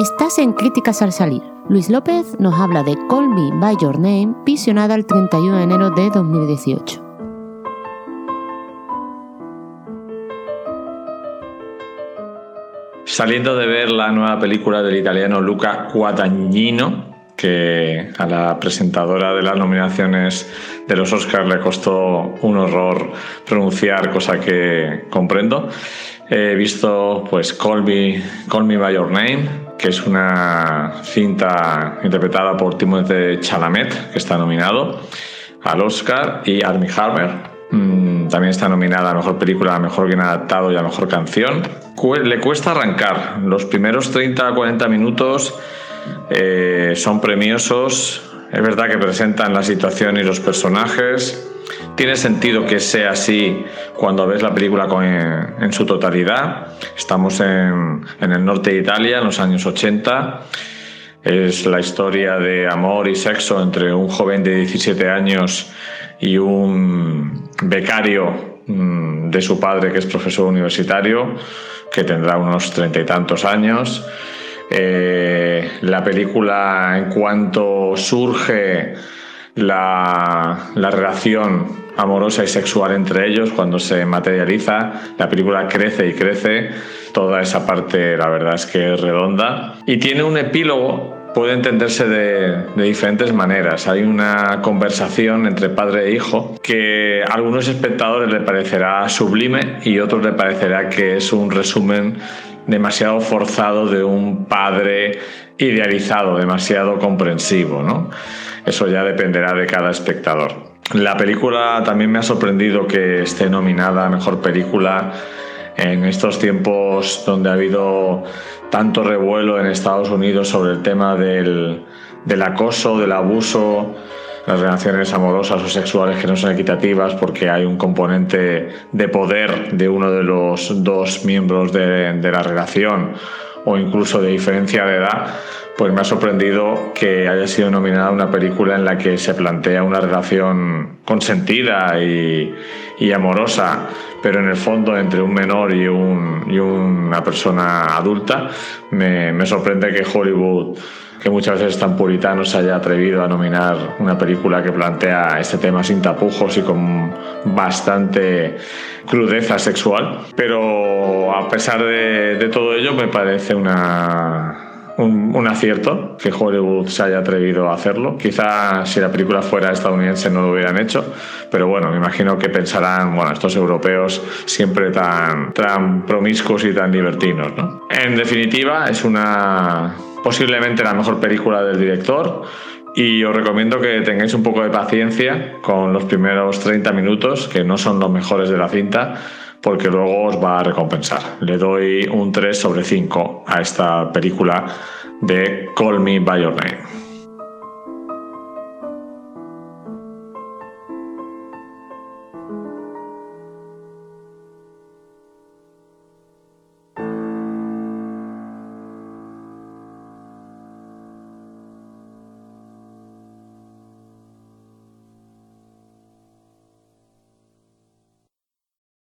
Estás en Críticas al Salir. Luis López nos habla de Call Me By Your Name, visionada el 31 de enero de 2018. Saliendo de ver la nueva película del italiano Luca Guadagnino, que a la presentadora de las nominaciones de los Oscars le costó un horror pronunciar, cosa que comprendo. He visto pues Call Me, Call Me By Your Name, que es una cinta interpretada por Timothée Chalamet, que está nominado al Oscar, y Armie Hammer. Mm, también está nominada a Mejor Película, a Mejor Guion Adaptado y a Mejor Canción. Le cuesta arrancar. Los primeros 30 40 minutos eh, son premiosos. Es verdad que presentan la situación y los personajes tiene sentido que sea así cuando ves la película en, su totalidad. Estamos en, el norte de Italia, en los años 80. Es la historia de amor y sexo entre un joven de 17 años y un becario mm, de su padre que es profesor universitario, que tendrá unos treinta y tantos años. Eh, la película en cuanto surge la, relación amorosa y sexual entre ellos cuando se materializa, la película crece y crece, toda esa parte la verdad es que es redonda y tiene un epílogo puede entenderse de, de, diferentes maneras. Hay una conversación entre padre e hijo que a algunos espectadores le parecerá sublime y otros le parecerá que es un resumen demasiado forzado de un padre idealizado, demasiado comprensivo. ¿no? Eso ya dependerá de cada espectador. La película también me ha sorprendido que esté nominada a Mejor Película en estos tiempos donde ha habido tanto revuelo en Estados Unidos sobre el tema del, del acoso, del abuso, las relaciones amorosas o sexuales que no son equitativas porque hay un componente de poder de uno de los dos miembros de, de la relación o incluso de diferencia de edad, pues me ha sorprendido que haya sido nominada una película en la que se plantea una relación consentida y, amorosa, pero en el fondo entre un menor y, una persona adulta. Me, me sorprende que Hollywood que muchas veces tan puritano se haya atrevido a nominar una película que plantea este tema sin tapujos y con bastante crudeza sexual. Pero a pesar de, todo ello me parece una, un, acierto que Hollywood se haya atrevido a hacerlo. Quizá si la película fuera estadounidense no lo hubieran hecho, pero bueno, me imagino que pensarán, bueno, estos europeos siempre tan, tan promiscuos y tan libertinos. ¿no? En definitiva, es una posiblemente la mejor película del director. Y os recomiendo que tengáis un poco de paciencia con los primeros 30 minutos, que no son los mejores de la cinta, porque luego os va a recompensar. Le doy un 3 sobre 5 a esta película de Call Me By Your Name.